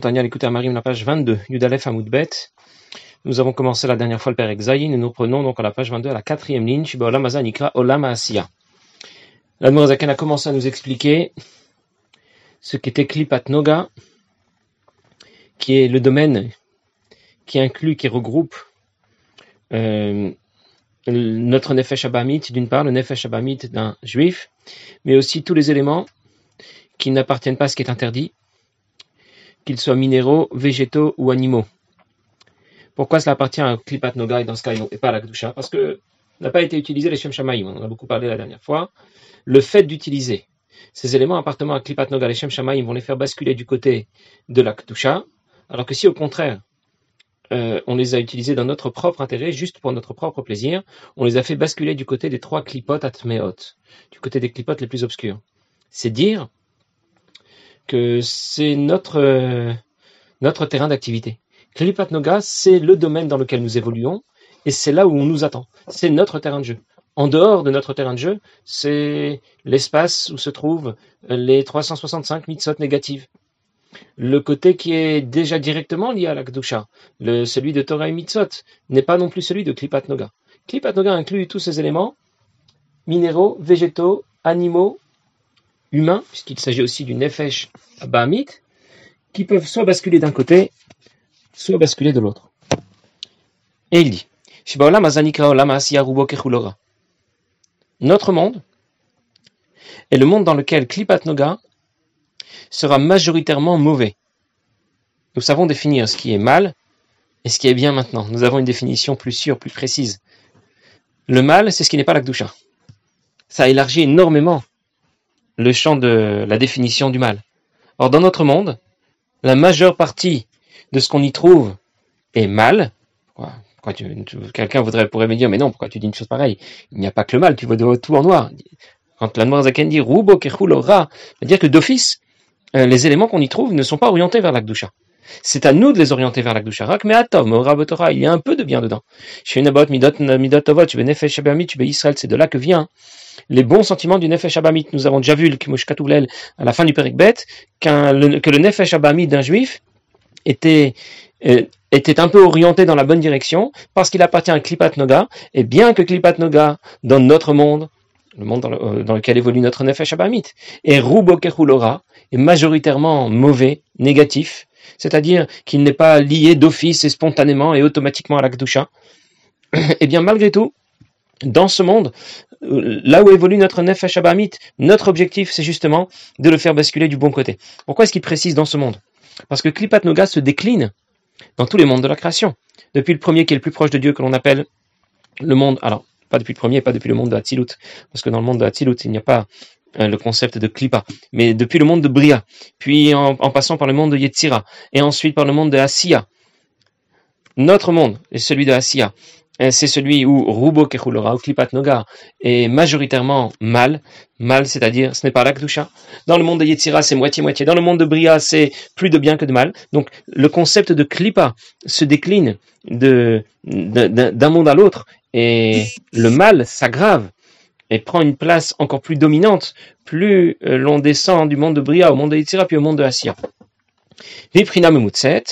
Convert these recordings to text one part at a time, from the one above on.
Tania à Marie, la page 22, Yudalef Amoudbet. Nous avons commencé la dernière fois le Père Exaïn et nous prenons donc à la page 22 à la quatrième ligne, Shiba Olam Nikra Olam Asiya. A commencé à nous expliquer ce qu'était Klipat Noga, qui est le domaine qui inclut, qui regroupe euh, notre Nefesh Abamit, d'une part, le Nefesh Abamit d'un juif, mais aussi tous les éléments qui n'appartiennent pas à ce qui est interdit, qu'ils soient minéraux, végétaux ou animaux. Pourquoi cela appartient à Klipat Noga et dans ce cas et pas à la Parce que n'a pas été utilisé les Shem Shamaim, on en a beaucoup parlé la dernière fois. Le fait d'utiliser ces éléments appartenant à Klipat Noga, les Shem Shamaim vont les faire basculer du côté de la Kedusha, alors que si au contraire, euh, on les a utilisés dans notre propre intérêt, juste pour notre propre plaisir, on les a fait basculer du côté des trois klipot atmeot, du côté des clipotes les plus obscurs. C'est dire que c'est notre, euh, notre terrain d'activité. Klipat Noga, c'est le domaine dans lequel nous évoluons et c'est là où on nous attend. C'est notre terrain de jeu. En dehors de notre terrain de jeu, c'est l'espace où se trouvent les 365 mitzvot négatives. Le côté qui est déjà directement lié à la celui de Torah et n'est pas non plus celui de Klipat Noga. Klipat Noga inclut tous ces éléments, minéraux, végétaux, animaux, humains, puisqu'il s'agit aussi du Nefesh Bahamit, qui peuvent soit basculer d'un côté, soit basculer de l'autre. Et il dit, notre monde est le monde dans lequel Klipat Noga sera majoritairement mauvais. Nous savons définir ce qui est mal et ce qui est bien maintenant. Nous avons une définition plus sûre, plus précise. Le mal, c'est ce qui n'est pas la Kdusha. Ça élargit énormément le champ de la définition du mal. Or, dans notre monde, la majeure partie de ce qu'on y trouve est mal. Quelqu'un voudrait pourrait me dire, mais non, pourquoi tu dis une chose pareille? Il n'y a pas que le mal, tu vois tout en noir. Quand la Noire Zaken dit Rubo Ra, veut dire que d'office, euh, les éléments qu'on y trouve ne sont pas orientés vers l'Akdusha. C'est à nous de les orienter vers l'Akdusha. Rak mais Atom, il y a un peu de bien dedans. Chez Midot, Midot Tovot, tu Nefesh tu Israël, c'est de là que vient les bons sentiments du Nefesh Abamit. Nous avons déjà vu le à la fin du Perikbet, le, que le Nefesh Abamit d'un juif était, euh, était un peu orienté dans la bonne direction parce qu'il appartient à Klipat Noga, et bien que Klipat Noga, dans notre monde, le monde dans, euh, lequel évolue notre Nefesh Abamit, et Rubo est majoritairement mauvais, négatif, c'est-à-dire qu'il n'est pas lié d'office et spontanément et automatiquement à la et eh bien malgré tout, dans ce monde, euh, là où évolue notre Nefesh Abamit, notre objectif, c'est justement de le faire basculer du bon côté. Pourquoi est-ce qu'il précise dans ce monde? Parce que Klipat Noga se décline dans tous les mondes de la création. Depuis le premier qui est le plus proche de Dieu, que l'on appelle le monde, alors, pas depuis le premier, pas depuis le monde de Hatzilut, parce que dans le monde de Hatzilut, il n'y a pas le concept de Klipa, mais depuis le monde de Bria, puis en, passant par le monde de Yetzira, et ensuite par le monde de Asiya. Notre monde celui de Asiya, c'est celui où Rubo Kechulora ou Klipat Noga est majoritairement mal, mal, c'est-à-dire ce n'est pas l'Akdusha. Dans le monde de Yetzira, c'est moitié-moitié. Dans le monde de Bria, c'est plus de bien que de mal. Donc le concept de Klipa se décline de, d'un monde à l'autre et le mal s'aggrave et prend une place encore plus dominante, plus euh, l'on descend du monde de Bria au monde de Yetzira puis au monde de Asya. Viprina Memutset,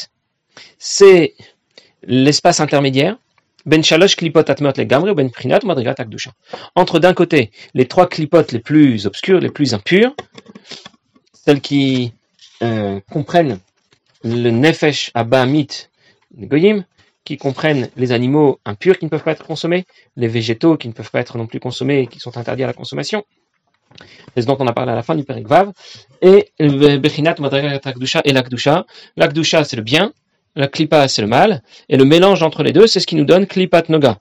c'est l'espace intermédiaire ben shalosh klipot le gamri ben prinat madrigat akdusha. Entre d'un côté les trois clipotes les plus obscures, les plus impures, celles qui euh, comprennent le nefesh abamit goyim, qui comprennent les animaux impurs qui ne peuvent pas être consommés, les végétaux qui ne peuvent pas être non plus consommés et qui sont interdits à la consommation. C'est ce dont on a parlé à la fin du Pérec Vav. Et. L'Akdusha, c'est le bien, la klipa c'est le mal, et le mélange entre les deux, c'est ce qui nous donne klipat noga.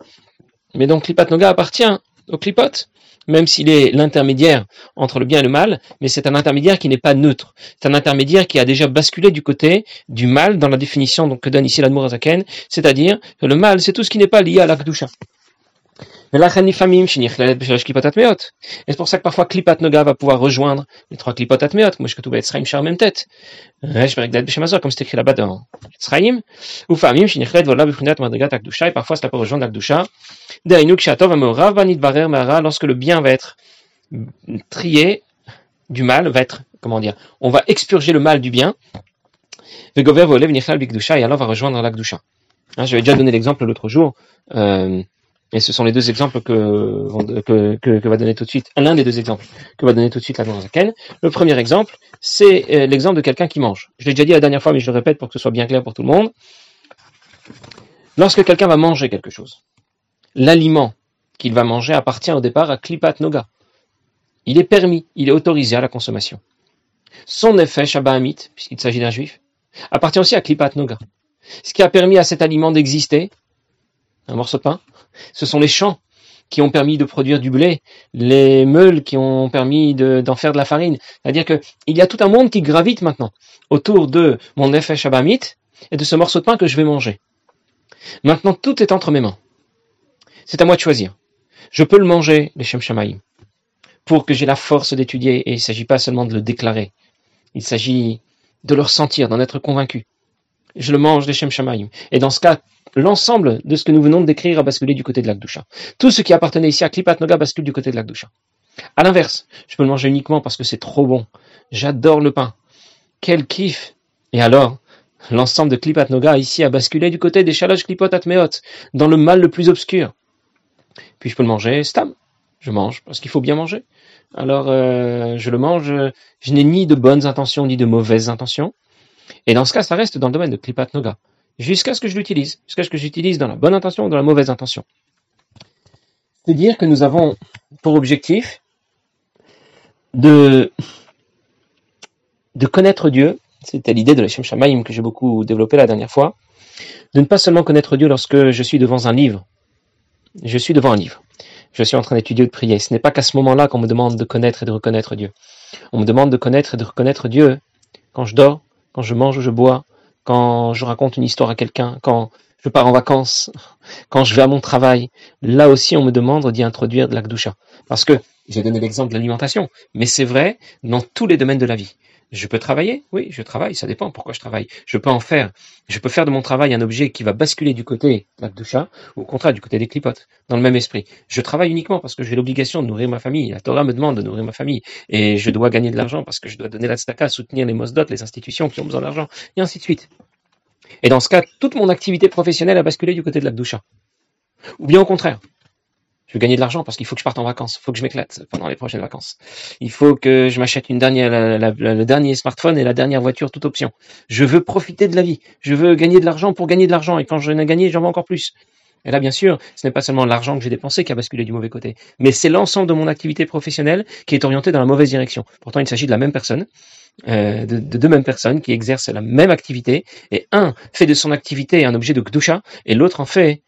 Mais donc klipat noga appartient au klipot, même s'il est l'intermédiaire entre le bien et le mal, mais c'est un intermédiaire qui n'est pas neutre. C'est un intermédiaire qui a déjà basculé du côté du mal dans la définition que donne ici l'Admorazaken, c'est-à-dire que le mal, c'est tout ce qui n'est pas lié à l'akdusha. Et c'est pour ça que parfois Klipat Noga va pouvoir rejoindre les trois Klipat Atmeot, être Sraim Shar même tête. Comme c'est écrit là-bas dans Sraim. Ou Famim, Shinichlet, Vola, Bifrinat, Madrigat, Akdusha, et parfois cela peut rejoindre Akdusha. Dainuk, Shatov, Amorav, Banit, Barer, Mara, lorsque le bien va être trié du mal, va être, comment dire, on va expurger le mal du bien. Vegover volev nichal bikdusha et alors va rejoindre la kdusha. Hein, J'avais déjà donné l'exemple l'autre jour, euh, et ce sont les deux exemples que, va donner tout de suite, l'un des deux exemples que va donner tout de suite la Zaken. Le premier exemple, c'est euh, l'exemple de quelqu'un qui mange. Je l'ai déjà dit la dernière fois, mais je le répète pour que ce soit bien clair pour tout le monde. Lorsque quelqu'un va manger quelque chose, l'aliment qu'il va manger appartient au départ à Klipat Noga. Il est permis, il est autorisé à la consommation. Son effet Shabbahamit, puisqu'il s'agit d'un juif, appartient aussi à Klipat Noga. Ce qui a permis à cet aliment d'exister, un morceau de pain, ce sont les champs qui ont permis de produire du blé, les meules qui ont permis d'en faire de la farine. C'est-à-dire qu'il y a tout un monde qui gravite maintenant autour de mon effet Shabbahamit et de ce morceau de pain que je vais manger. Maintenant, tout est entre mes mains. C'est à moi de choisir. Je peux le manger, les Shem Shamaim, pour que j'ai la force d'étudier, et il ne s'agit pas seulement de le déclarer, il s'agit de le ressentir, d'en être convaincu. Je le mange, les Shem Shamaim. Et dans ce cas, l'ensemble de ce que nous venons de décrire a basculé du côté de l'Akdusha. Tout ce qui appartenait ici à Klipat Noga bascule du côté de l'Akdusha. À l'inverse, je peux le manger uniquement parce que c'est trop bon. J'adore le pain. Quel kiff Et alors, l'ensemble de Klipat Noga ici a basculé du côté des Shalosh Klipot Atmeot, dans le mal le plus obscur. Puis je peux le manger stam. Je mange parce qu'il faut bien manger. Alors euh, je le mange. Je n'ai ni de bonnes intentions ni de mauvaises intentions. Et dans ce cas, ça reste dans le domaine de Klipat Noga. Jusqu'à ce que je l'utilise. Jusqu'à ce que j'utilise dans la bonne intention ou dans la mauvaise intention. C'est-à-dire que nous avons pour objectif de, de connaître Dieu. C'était l'idée de la Shem que j'ai beaucoup développé la dernière fois. De ne pas seulement connaître Dieu lorsque je suis devant un livre je suis devant un livre. Je suis en train d'étudier ou de prier. Ce n'est pas qu'à ce moment-là qu'on me demande de connaître et de reconnaître Dieu. On me demande de connaître et de reconnaître Dieu quand je dors, quand je mange ou je bois, quand je raconte une histoire à quelqu'un, quand je pars en vacances, quand je vais à mon travail. Là aussi, on me demande d'y introduire de l'akdusha. Parce que, j'ai donné l'exemple de l'alimentation, mais c'est vrai dans tous les domaines de la vie. Je peux travailler? Oui, je travaille, ça dépend pourquoi je travaille. Je peux en faire, je peux faire de mon travail un objet qui va basculer du côté de chat, ou au contraire du côté des clipotes, dans le même esprit. Je travaille uniquement parce que j'ai l'obligation de nourrir ma famille. La Torah me demande de nourrir ma famille. Et je dois gagner de l'argent parce que je dois donner la soutenir les mosdot, les institutions qui ont besoin d'argent, et ainsi de suite. Et dans ce cas, toute mon activité professionnelle a basculé du côté de la Ou bien au contraire, veux gagner de l'argent parce qu'il faut que je parte en vacances, il faut que je m'éclate pendant les prochaines vacances. Il faut que je m'achète une dernière, le dernier smartphone et la dernière voiture, toute option. Je veux profiter de la vie. Je veux gagner de l'argent pour gagner de l'argent. Et quand je n'ai gagné, j'en veux encore plus. Et là, bien sûr, ce n'est pas seulement l'argent que j'ai dépensé qui a basculé du mauvais côté, mais c'est l'ensemble de mon activité professionnelle qui est orientée dans la mauvaise direction. Pourtant, il s'agit de la même personne, euh, de, deux mêmes personnes qui exercent la même activité, et un fait de son activité un objet de kdusha, et l'autre en fait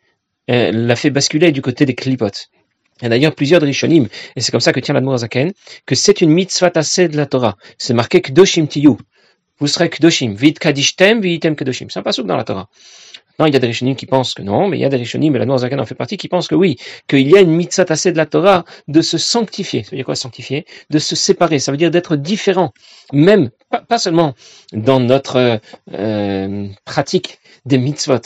euh, l'a fait basculer du côté des clipotes. Il y a d'ailleurs plusieurs drishonim, et c'est comme ça que tient l'Admour Zaken, que c'est une mitzvah tassée de la Torah. C'est marqué Kdoshim Tiyu. Vous serez Kdoshim. Vid Kadishtem, Vitem Kdoshim. C'est un passage dans la Torah. Non, il y a des Rishonim qui pensent que non, mais il y a des Rishonim, et la Zaken en fait partie, qui pensent que oui, qu'il y a une mitzvah tassée de la Torah de se sanctifier. Ça veut dire quoi sanctifier? De se séparer. Ça veut dire d'être différent. Même, pas, seulement dans notre euh, pratique des mitzvot,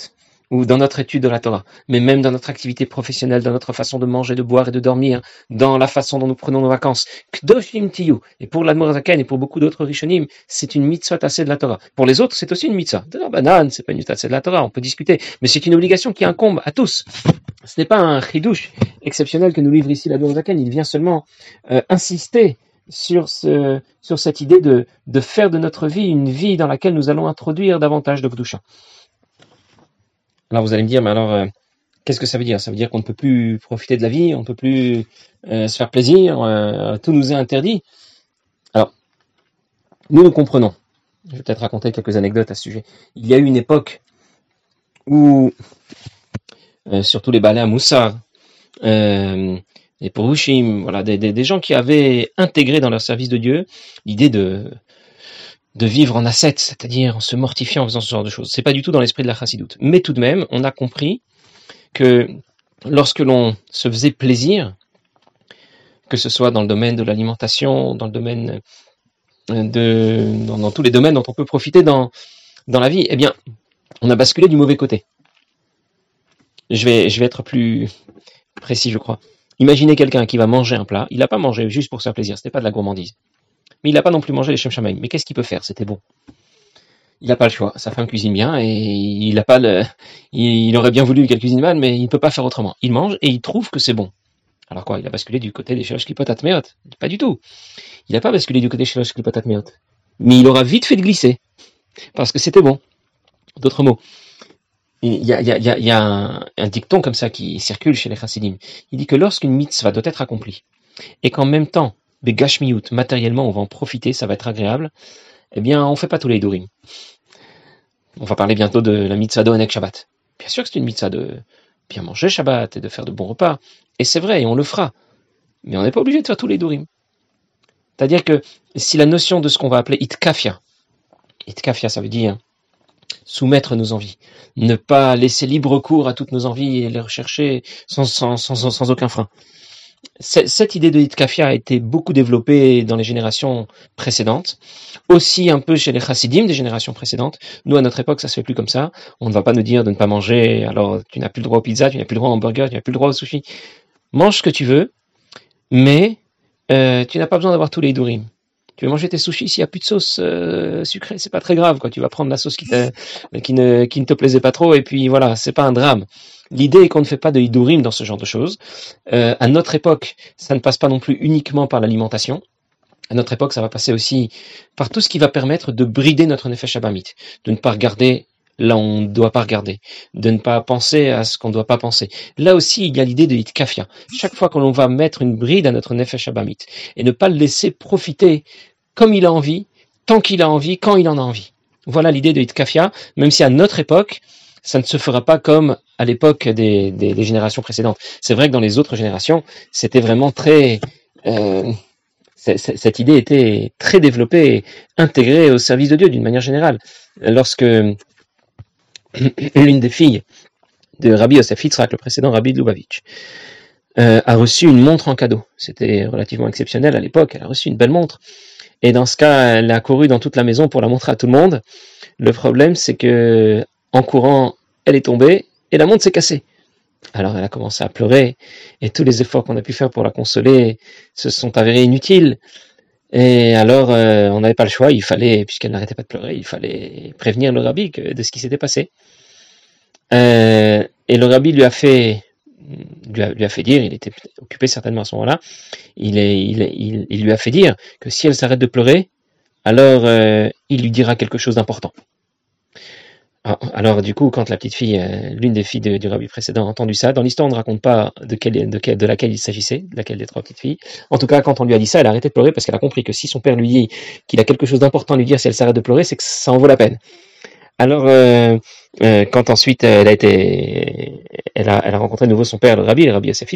ou dans notre étude de la Torah, mais même dans notre activité professionnelle, dans notre façon de manger, de boire et de dormir, dans la façon dont nous prenons nos vacances. Kdoshim tiyu. Et pour l'Admorazaken et pour beaucoup d'autres Rishonim, c'est une mitzvah tassée de la Torah. Pour les autres, c'est aussi une mitzvah. De la banane, c'est pas une mitzvah de la Torah, on peut discuter, mais c'est une obligation qui incombe à tous. Ce n'est pas un chidouche exceptionnel que nous livre ici l'Admorazaken, il vient seulement euh, insister sur, ce, sur cette idée de, de faire de notre vie une vie dans laquelle nous allons introduire davantage de Kdusha. Alors vous allez me dire, mais alors, euh, qu'est-ce que ça veut dire? Ça veut dire qu'on ne peut plus profiter de la vie, on ne peut plus euh, se faire plaisir, euh, tout nous est interdit. Alors, nous nous comprenons. Je vais peut-être raconter quelques anecdotes à ce sujet. Il y a eu une époque où, surtout les balais à Moussard, les Porushim, voilà, des, des, gens qui avaient intégré dans leur service de Dieu l'idée de de vivre en ascète, c'est-à-dire en se mortifiant en faisant ce genre de choses. C'est pas du tout dans l'esprit de la chassidoute. Mais tout de même, on a compris que lorsque l'on se faisait plaisir, que ce soit dans le domaine de l'alimentation, dans le domaine de, dans, tous les domaines dont on peut profiter dans, la vie, eh bien, on a basculé du mauvais côté. Je vais, je vais être plus précis, je crois. Imaginez quelqu'un qui va manger un plat, il n'a pas mangé juste pour se faire plaisir, ce n'est pas de la gourmandise mais il n'a pas non plus mangé les Shem Mais qu'est-ce qu'il peut faire? C'était bon. il n'a pas le choix. Sa femme cuisine bien et il a pas le, il, aurait bien voulu qu'elle cuisine mal, mais il ne peut pas faire autrement. Il mange et il trouve que c'est bon. Alors quoi? Il a basculé du côté des Shalosh Klipotat Meot Pas du tout. Il n'a pas basculé du côté des Shalosh Klipotat Meot. Mais il aura vite fait de glisser. Parce que c'était bon. D'autres mots. Il y a, a un, dicton comme ça qui circule chez les chassidim. Il dit que lorsqu'une mitzvah doit être accomplie, et qu'en même temps, begashmiut, matériellement, on va en profiter, ça va être agréable, eh bien, on fait pas tous les dourim. On va parler bientôt de la mitzvah de Shabbat. Bien sûr que c'est une mitzvah de bien manger Shabbat et de faire de bons repas. Et c'est vrai, et on le fera. Mais on n'est pas obligé de faire tous les dourim. C'est-à-dire que si la notion de ce qu'on va appeler itkafia, itkafia ça veut dire soumettre nos envies, ne pas laisser libre cours à toutes nos envies et les rechercher sans aucun frein. Cette idée de Hitkafia a été beaucoup développée dans les générations précédentes, aussi un peu chez les chassidim des générations précédentes. Nous, à notre époque, ça se fait plus comme ça. On ne va pas nous dire de ne pas manger, alors tu n'as plus le droit au pizza, tu n'as plus le droit au hamburger, tu n'as plus le droit au sushi. Mange ce que tu veux, mais euh, tu n'as pas besoin d'avoir tous les dourim. Tu veux manger tes sushis, s'il n'y a plus de sauce euh, sucrée, c'est pas très grave. Tu vas prendre la sauce qui, qui, ne, qui ne te plaisait pas trop, et puis voilà, c'est pas un drame. L'idée est qu'on ne fait pas de hidurim dans ce genre de choses. Euh, à notre époque, ça ne passe pas non plus uniquement par l'alimentation. À notre époque, ça va passer aussi par tout ce qui va permettre de brider notre nefesh abamit, de ne pas regarder là où on ne doit pas regarder, de ne pas penser à ce qu'on ne doit pas penser. Là aussi, il y a l'idée de hitkafia. Chaque fois que l'on va mettre une bride à notre nefesh abamit et ne pas le laisser profiter comme il a envie, tant qu'il a envie, quand il en a envie. Voilà l'idée de hitkafia, même si à notre époque, ça ne se fera pas comme à l'époque des, des, générations précédentes. C'est vrai que dans les autres générations, c'était vraiment très... Euh, cette idée était très développée et intégrée au service de Dieu d'une manière générale. Lorsque l'une des filles de Rabbi Yosef Yitzhak, le précédent Rabbi de Lubavitch, euh, a reçu une montre en cadeau. C'était relativement exceptionnel à l'époque. Elle a reçu une belle montre. Et dans ce cas, elle a couru dans toute la maison pour la montrer à tout le monde. Le problème, c'est que en courant, elle est tombée et la montre s'est cassée. Alors elle a commencé à pleurer et tous les efforts qu'on a pu faire pour la consoler se sont avérés inutiles. Et alors euh, on n'avait pas le choix, il fallait, puisqu'elle n'arrêtait pas de pleurer, il fallait prévenir le rabbi de ce qui s'était passé. Euh, et le rabbi lui a fait lui a, fait dire, il était occupé certainement à ce moment-là, il, il, il, lui a fait dire que si elle s'arrête de pleurer, alors euh, il lui dira quelque chose d'important. Ah, alors, du coup, quand la petite fille, euh, l'une des filles du rabbi précédent a entendu ça, dans l'histoire on ne raconte pas de, quelle, de, de laquelle il s'agissait, laquelle des trois petites filles. En tout cas, quand on lui a dit ça, elle a arrêté de pleurer parce qu'elle a compris que si son père lui dit qu'il a quelque chose d'important à lui dire si elle s'arrête de pleurer, c'est que ça en vaut la peine. Alors, euh, euh, quand ensuite elle a été, elle a, rencontré de nouveau son père, le rabbi, le rabbi Yosef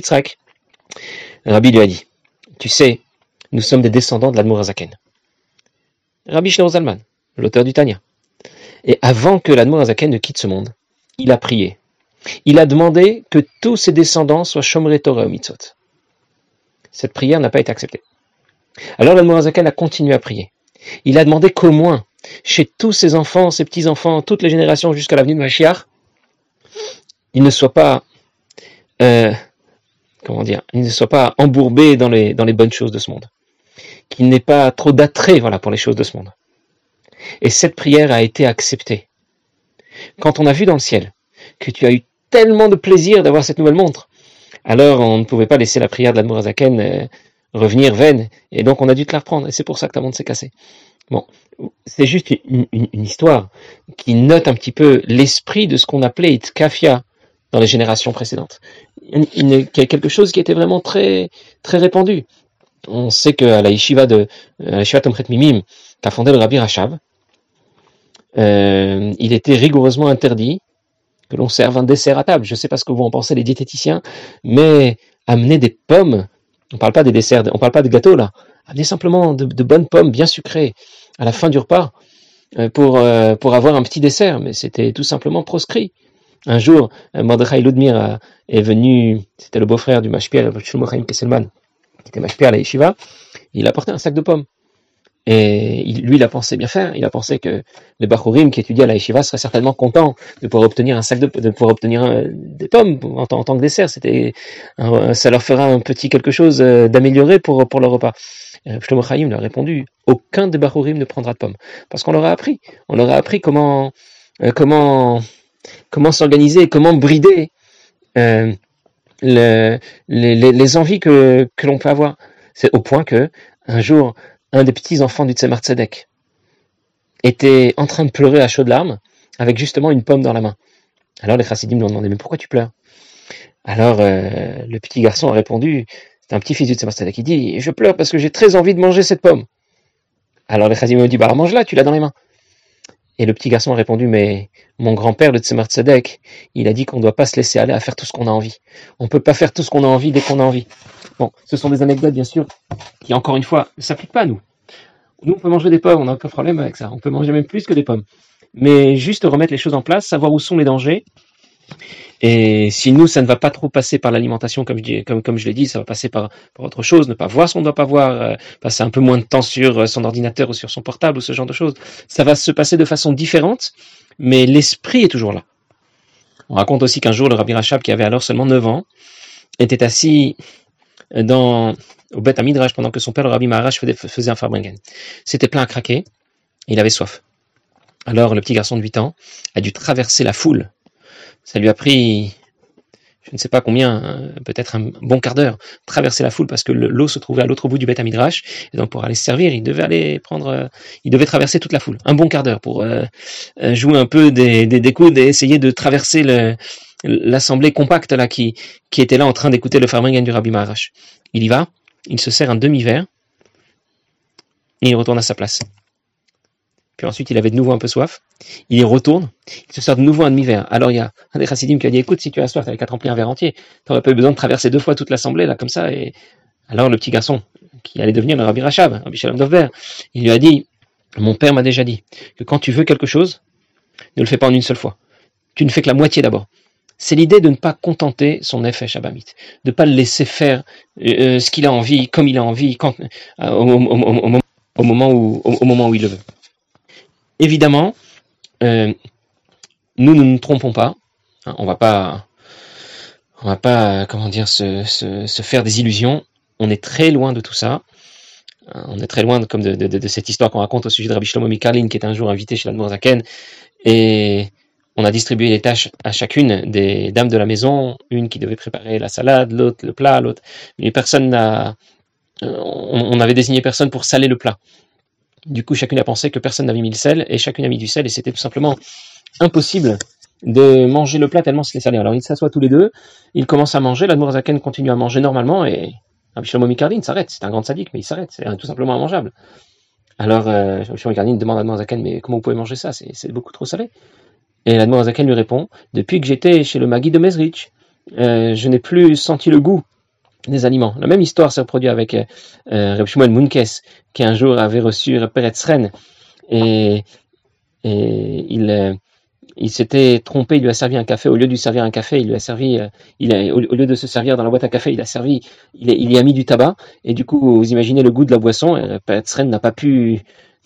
le rabbi lui a dit, tu sais, nous sommes des descendants de l'Admour Azaken. Rabbi Shlomo Zalman, l'auteur du Tanya. Et avant que l'Admour Azaken ne quitte ce monde, il a prié. Il a demandé que tous ses descendants soient Shomre Torah Mitzvot. Cette prière n'a pas été acceptée. Alors l'Admour Azaken a continué à prier. Il a demandé qu'au moins, chez tous ses enfants, ses petits-enfants, toutes les générations jusqu'à l'avenue de Mashiach, il ne soit pas, euh, comment dire, il ne soit pas embourbé dans les, dans les bonnes choses de ce monde. Qu'il n'ait pas trop d'attrait, voilà, pour les choses de ce monde. Et cette prière a été acceptée. Quand on a vu dans le ciel que tu as eu tellement de plaisir d'avoir cette nouvelle montre, alors on ne pouvait pas laisser la prière de l'Admorazaken euh, revenir vaine, et donc on a dû te la reprendre, et c'est pour ça que ta montre s'est cassée. Bon, c'est juste une, histoire qui note un petit peu l'esprit de ce qu'on appelait Itkafia dans les générations précédentes. Il, quelque chose qui était vraiment très, très répandu. On sait qu'à la yeshiva de, à la yeshiva Tomchet Mimim, qu'a fondé le Rabbi Rachav, euh, il était rigoureusement interdit que l'on serve un dessert à table. Je ne sais pas ce que vous en pensez les diététiciens, mais amener des pommes, on parle pas des desserts, on parle pas de gâteaux là, amener simplement de, bonnes pommes bien sucrées à la fin du repas euh, pour, euh, pour avoir un petit dessert, mais c'était tout simplement proscrit. Un jour, Mordechai Ludmir est venu, c'était le beau-frère du Mashpia, Shlomo Kesselman, qui était Mashpia à la Yeshiva, il a apporté un sac de pommes. Et lui, il a pensé bien faire. Il a pensé que les Bachurim qui étudiaient à la Yeshiva seraient certainement contents de pouvoir obtenir un sac de, de pouvoir obtenir euh, des pommes en, tant que dessert. C'était, ça leur fera un petit quelque chose euh, d'améliorer pour, pour leur repas. Shlomo Chaim lui a répondu, aucun des Bachurim ne prendra de pommes. Parce qu'on leur a appris. On leur a appris comment, euh, comment, comment s'organiser, comment brider, euh, le, les, les, envies que, que l'on peut avoir. C'est au point que, un jour, un des petits enfants du Tzemar Tzedek était en train de pleurer à chaudes larmes avec justement une pomme dans la main. Alors les chassidim lui ont demandé mais pourquoi tu pleures? Alors euh, le petit garçon a répondu, c'est un petit fils du Tzemar Tzedek, il dit je pleure parce que j'ai très envie de manger cette pomme. Alors les chassidim lui ont dit bah mange-la, tu l'as dans les mains. Et le petit garçon a répondu mais mon grand-père le Tzemar Tzedek, il a dit qu'on ne doit pas se laisser aller à faire tout ce qu'on a envie. On ne peut pas faire tout ce qu'on a envie dès qu'on a envie. Bon, ce sont des anecdotes, bien sûr, qui, encore une fois, ne s'appliquent pas à nous. Nous, on peut manger des pommes, on n'a aucun problème avec ça. On peut manger même plus que des pommes. Mais juste remettre les choses en place, savoir où sont les dangers. Et si nous, ça ne va pas trop passer par l'alimentation, comme je, comme, je l'ai dit, ça va passer par, par autre chose, ne pas voir ce qu'on ne doit pas voir, euh, passer un peu moins de temps sur euh, son ordinateur ou sur son portable ou ce genre de choses. Ça va se passer de façon différente, mais l'esprit est toujours là. On raconte aussi qu'un jour, le Rabbi Rachab, qui avait alors seulement 9 ans, était assis dans, au Beth Midrash pendant que son père, le Rabbi Maharash, faisait un farbringen. C'était plein à craquer, il avait soif. Alors le petit garçon de 8 ans a dû traverser la foule. Ça lui a pris, je ne sais pas combien, peut-être un bon quart d'heure, traverser la foule parce que l'eau se trouvait à l'autre bout du Beth Midrash. Et donc pour aller se servir, il devait aller prendre, il devait traverser toute la foule, un bon quart d'heure pour euh, jouer un peu des, des, et essayer de traverser le, l'assemblée compacte là qui, était là en train d'écouter le farmingen du Rabbi Maharash. Il y va, il se sert un demi-verre et il retourne à sa place. Puis ensuite, il avait de nouveau un peu soif. Il y retourne, il se sert de nouveau un demi-verre. Alors il y a un des chassidim qui a dit Écoute, si tu as soif, t'avais qu'à remplir un verre entier. T'aurais pas eu besoin de traverser deux fois toute l'assemblée là comme ça. Et alors le petit garçon, qui allait devenir le Rabbi Rachab, Rabbi Shalom Dovber, il lui a dit Mon père m'a déjà dit que quand tu veux quelque chose, ne le fais pas en une seule fois. Tu ne fais que la moitié d'abord c'est l'idée de ne pas contenter son effet Shabamit, de ne pas le laisser faire euh, ce qu'il a envie, comme il a envie, quand, euh, au, moment où, au, moment où il le veut. Évidemment, euh, nous ne nous trompons pas. Hein, on va pas, on va pas, comment dire, se, faire des illusions. On est très loin de tout ça. On est très loin, comme de, de, de cette histoire qu'on raconte au sujet de Rabbi Shlomo Mikarlin, qui est un jour invité chez la Zaken, et on a distribué les tâches à chacune des dames de la maison, une qui devait préparer la salade, l'autre le plat, l'autre. Mais personne n'a, euh, on n'avait désigné personne pour saler le plat. Du coup, chacune a pensé que personne n'avait mis le sel et chacune a mis du sel et c'était tout simplement impossible de manger le plat tellement c'était salé. Alors ils s'assoient tous les deux, ils commencent à manger, la Zaken continue à manger normalement et Abishlomo Mikardin s'arrête. C'est un grand sadique, mais il s'arrête. C'est tout simplement immangeable. Alors, euh, Mikardin demande à Zaken, mais comment vous pouvez manger ça? C'est beaucoup trop salé. Et la Zaken lui répond Depuis que j'étais chez le Magui de Mezrich, euh, je n'ai plus senti le goût des aliments. La même histoire s'est reproduite avec euh, euh Reb Shmuel Munkes, qui un jour avait reçu Peretz Ren, et, et il, euh, il s'était trompé, il lui a servi un café, au lieu de lui servir un café, il lui a servi, au, lieu de se servir dans la boîte à café, il a servi, il, il y a mis du tabac, et du coup, vous imaginez le goût de la boisson, Peretz Ren n'a pas pu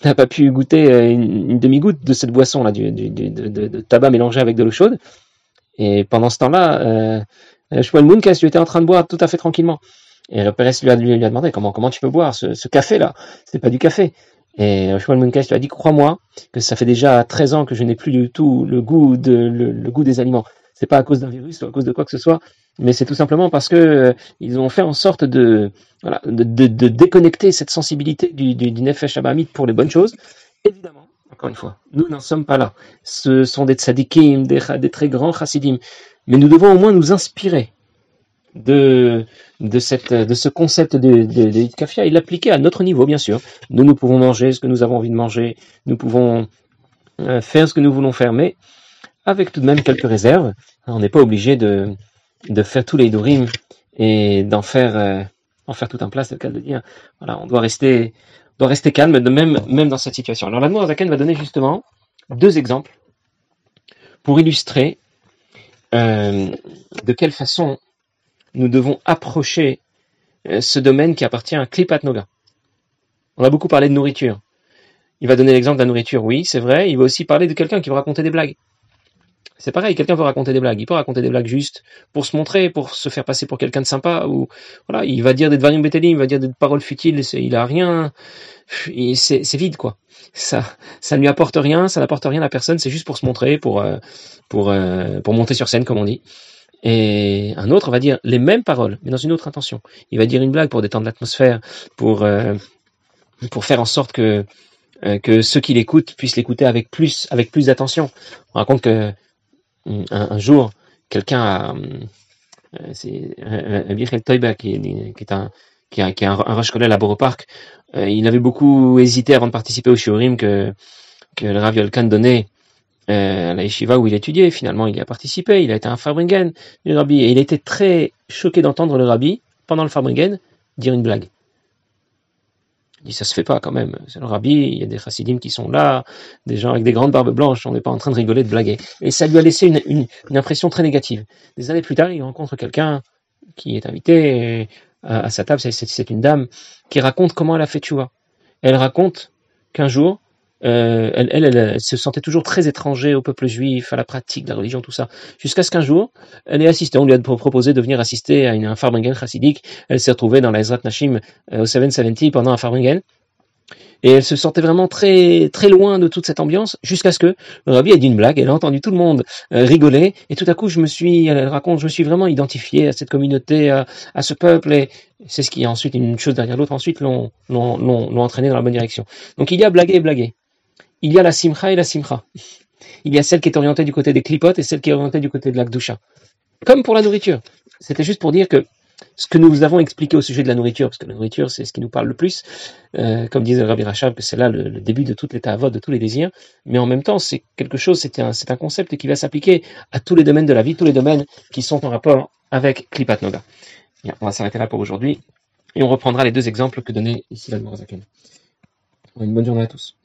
n'a pas pu goûter euh, une, demi-goutte de cette boisson là, du, de, tabac mélangé avec de l'eau chaude. Et pendant ce temps-là, euh, Shmuel Mooncast lui était en train de boire tout à fait tranquillement? Et Pérez lui a, demandé comment tu peux boire ce, ce café là C'est pas du café. Et Shmuel Mooncast lui a dit? Crois-moi que ça fait déjà 13 ans que je n'ai plus du tout le goût de le goût des aliments c'est pas à cause d'un virus ou à cause de quoi que ce soit, mais c'est tout simplement parce que euh, ils ont fait en sorte de, voilà, de, de, déconnecter cette sensibilité du, du, du Nefesh pour les bonnes choses. Évidemment, encore une fois, nous n'en sommes pas là. Ce sont des tzadikim, des, très grands chassidim, mais nous devons au moins nous inspirer de, de, cette, de ce concept de, de, de kafia et l'appliquer à notre niveau, bien sûr. Nous, nous pouvons manger ce que nous avons envie de manger, nous pouvons euh, faire ce que nous voulons faire, mais avec tout de même quelques réserves. On n'est pas obligé de, de faire tous les dourim et d'en faire, euh, en faire tout un plat, c'est le cas de dire. Voilà, on doit rester, calme, même dans cette situation. Alors, la Zaken va donner justement deux exemples pour illustrer euh, de quelle façon nous devons approcher euh, ce domaine qui appartient à Klipat Noga. On a beaucoup parlé de nourriture. il va donner l'exemple de la nourriture, oui, c'est vrai. Il va aussi parler de quelqu'un qui va raconter des blagues. C'est pareil, quelqu'un veut raconter des blagues. Il peut raconter des blagues juste pour se montrer, pour se faire passer pour quelqu'un de sympa, ou voilà, il va dire des betelim, il va dire des paroles futiles, il a rien, c'est vide quoi. Ça, ça ne lui apporte rien, ça n'apporte rien à personne, c'est juste pour se montrer, pour euh, pour euh, pour monter sur scène comme on dit. Et un autre va dire les mêmes paroles, mais dans une autre intention. Il va dire une blague pour détendre l'atmosphère, pour euh, pour faire en sorte que que ceux qui l'écoutent puissent l'écouter avec plus avec plus d'attention. On raconte que un, jour, quelqu'un a, euh, c'est Michael Toiba qui, est un qui a, qui a un, un à Borough Park, euh, il avait beaucoup hésité avant de participer au shiurim que que le Rav Yolkan donnait euh, à la yeshiva où il étudiait. Finalement, il y a participé. Il a été un Farbringen du Rabbi et il était très choqué d'entendre le Rabbi pendant le Farbringen dire une blague. Il dit ça se fait pas quand même. C'est le rabbi, il y a des chassidim qui sont là, des gens avec des grandes barbes blanches, on n'est pas en train de rigoler, de blaguer. Et ça lui a laissé une, impression très négative. Des années plus tard, il rencontre quelqu'un qui est invité à, sa table, c'est une dame qui raconte comment elle a fait vois. Elle raconte qu'un jour, euh, elle, elle, se sentait toujours très étranger au peuple juif, à la pratique de la religion, tout ça. Jusqu'à ce qu'un jour, elle est assistée, on lui a proposé de venir assister à une, un Farbringen chassidique. Elle s'est retrouvée dans la Ezrat Nashim euh, au 770 pendant un Farbringen. Et elle se sentait vraiment très très loin de toute cette ambiance, jusqu'à ce que le rabbi ait dit une blague, elle a entendu tout le monde euh, rigoler, et tout à coup je me suis, elle raconte, je me suis vraiment identifié à cette communauté, à, ce peuple, et c'est ce qui ensuite, une chose derrière l'autre, ensuite l'ont entraîné dans la bonne direction. Donc il y a blaguer et blaguer il y a la simcha et la simcha. Il y a celle qui est orientée du côté des clipotes et celle qui est orientée du côté de l'akdusha. Comme pour la nourriture. C'était juste pour dire que ce que nous avons expliqué au sujet de la nourriture, parce que la nourriture, c'est ce qui nous parle le plus, euh, comme disait Rabbi Rachab, que c'est là le, début de toute l'état vote, de tous les désirs, mais en même temps, c'est quelque chose, c'est un, concept qui va s'appliquer à tous les domaines de la vie, tous les domaines qui sont en rapport avec Klipat Noga. on va s'arrêter là pour aujourd'hui, et on reprendra les deux exemples que donnait ici la Une bonne journée à tous.